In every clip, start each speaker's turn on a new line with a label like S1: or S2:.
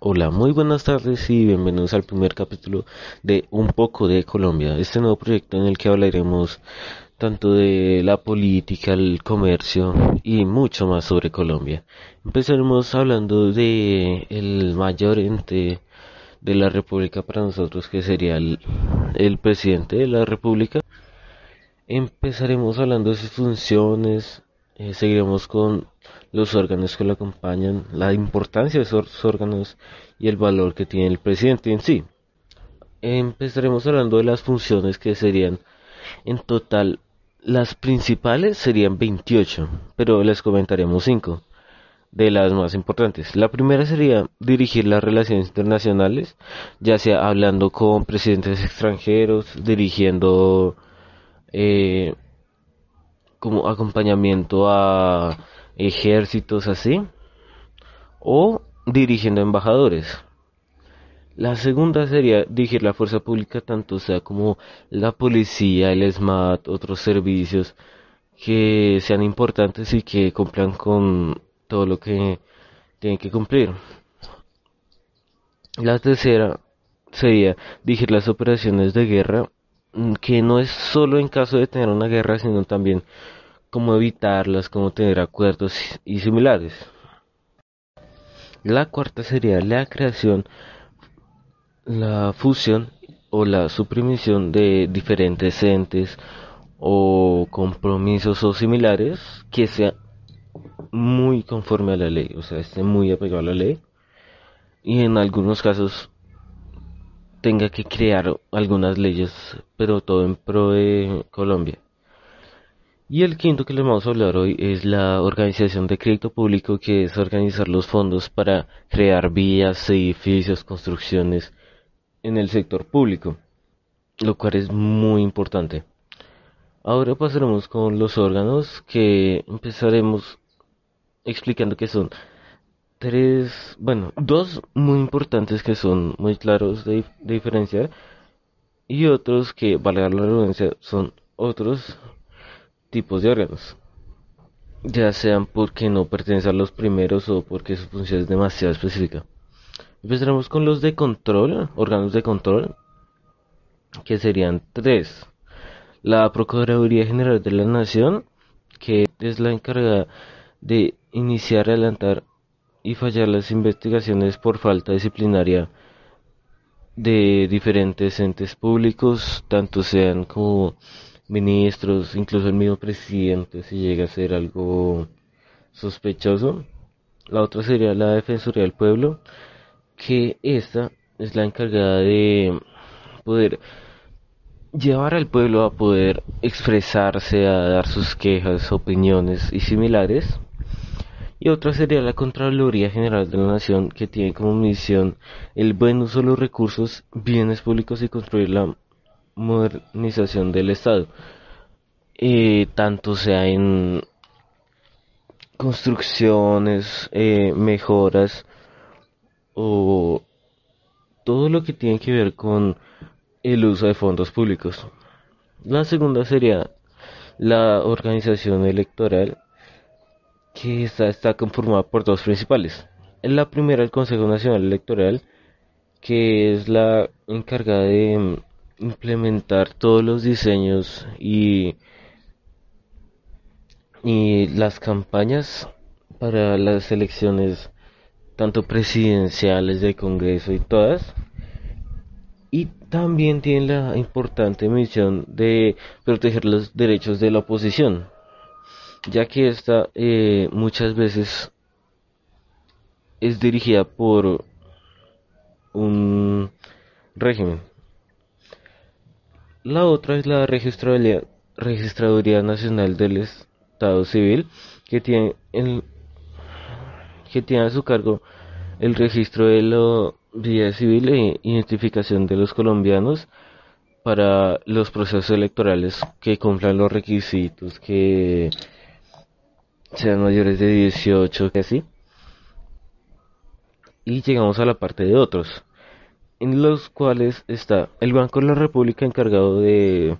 S1: Hola, muy buenas tardes y bienvenidos al primer capítulo de Un poco de Colombia, este nuevo proyecto en el que hablaremos tanto de la política, el comercio y mucho más sobre Colombia. Empezaremos hablando de el mayor ente de la República para nosotros que sería el, el presidente de la República. Empezaremos hablando de sus funciones, eh, seguiremos con los órganos que lo acompañan, la importancia de esos órganos y el valor que tiene el presidente en sí. Empezaremos hablando de las funciones que serían en total las principales serían 28, pero les comentaremos 5 de las más importantes. La primera sería dirigir las relaciones internacionales, ya sea hablando con presidentes extranjeros, dirigiendo eh, como acompañamiento a ejércitos así o dirigiendo embajadores. La segunda sería dirigir la fuerza pública, tanto sea como la policía, el SMAT, otros servicios que sean importantes y que cumplan con todo lo que tienen que cumplir. La tercera sería dirigir las operaciones de guerra que no es solo en caso de tener una guerra, sino también cómo evitarlas, cómo tener acuerdos y similares. La cuarta sería la creación, la fusión o la suprimición de diferentes entes o compromisos o similares que sea muy conforme a la ley, o sea, esté muy apegado a la ley y en algunos casos tenga que crear algunas leyes, pero todo en pro de Colombia. Y el quinto que les vamos a hablar hoy es la organización de crédito público, que es organizar los fondos para crear vías, edificios, construcciones en el sector público, lo cual es muy importante. Ahora pasaremos con los órganos que empezaremos explicando qué son tres, bueno, dos muy importantes que son muy claros de, diferenciar y otros que, valga la redundancia, son otros tipos de órganos. Ya sean porque no pertenecen a los primeros o porque su función es demasiado específica. Empezaremos con los de control, órganos de control, que serían tres. La Procuraduría General de la Nación, que es la encargada de iniciar, adelantar y fallar las investigaciones por falta disciplinaria de diferentes entes públicos, tanto sean como ministros, incluso el mismo presidente, si llega a ser algo sospechoso. La otra sería la Defensoría del Pueblo, que esta es la encargada de poder llevar al pueblo a poder expresarse, a dar sus quejas, opiniones y similares y otra sería la Contraloría General de la Nación, que tiene como misión el buen uso de los recursos, bienes públicos y construir la modernización del Estado, eh, tanto sea en construcciones, eh, mejoras o todo lo que tiene que ver con el uso de fondos públicos. La segunda sería la organización electoral que está conformada por dos principales. La primera, el Consejo Nacional Electoral, que es la encargada de mm, implementar todos los diseños y, las campañas para las elecciones tanto presidenciales de Congreso y todas. Y también tiene la importante misión de proteger los derechos de la oposición ya que esta eh, muchas veces es dirigida por un régimen. La otra es la Registraduría, Registraduría Nacional del Estado Civil, que tiene, el, que tiene a su cargo el registro de la vida civil e identificación de los colombianos para los procesos electorales que cumplan los requisitos que sean mayores de 18, que así. Y llegamos a la parte de otros, en los cuales está el Banco de la República encargado de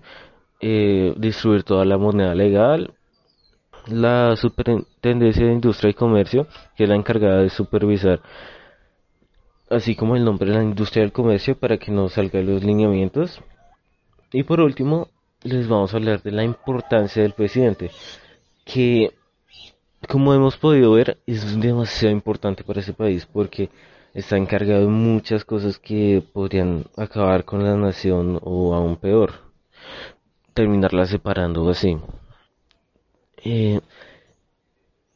S1: eh, distribuir toda la moneda legal, la Superintendencia de Industria y Comercio, que es la encargada de supervisar así como el nombre de la industria del comercio para que no salgan los lineamientos. Y por último, les vamos a hablar de la importancia del presidente, que como hemos podido ver es demasiado importante para ese país porque está encargado de muchas cosas que podrían acabar con la nación o aún peor, terminarla separando así. Eh,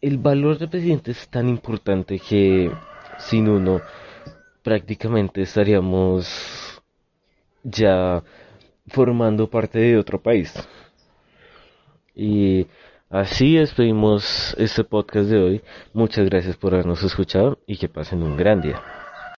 S1: el valor del presidente es tan importante que sin uno prácticamente estaríamos ya formando parte de otro país. Y así despedimos este podcast de hoy. Muchas gracias por habernos escuchado y que pasen un gran día.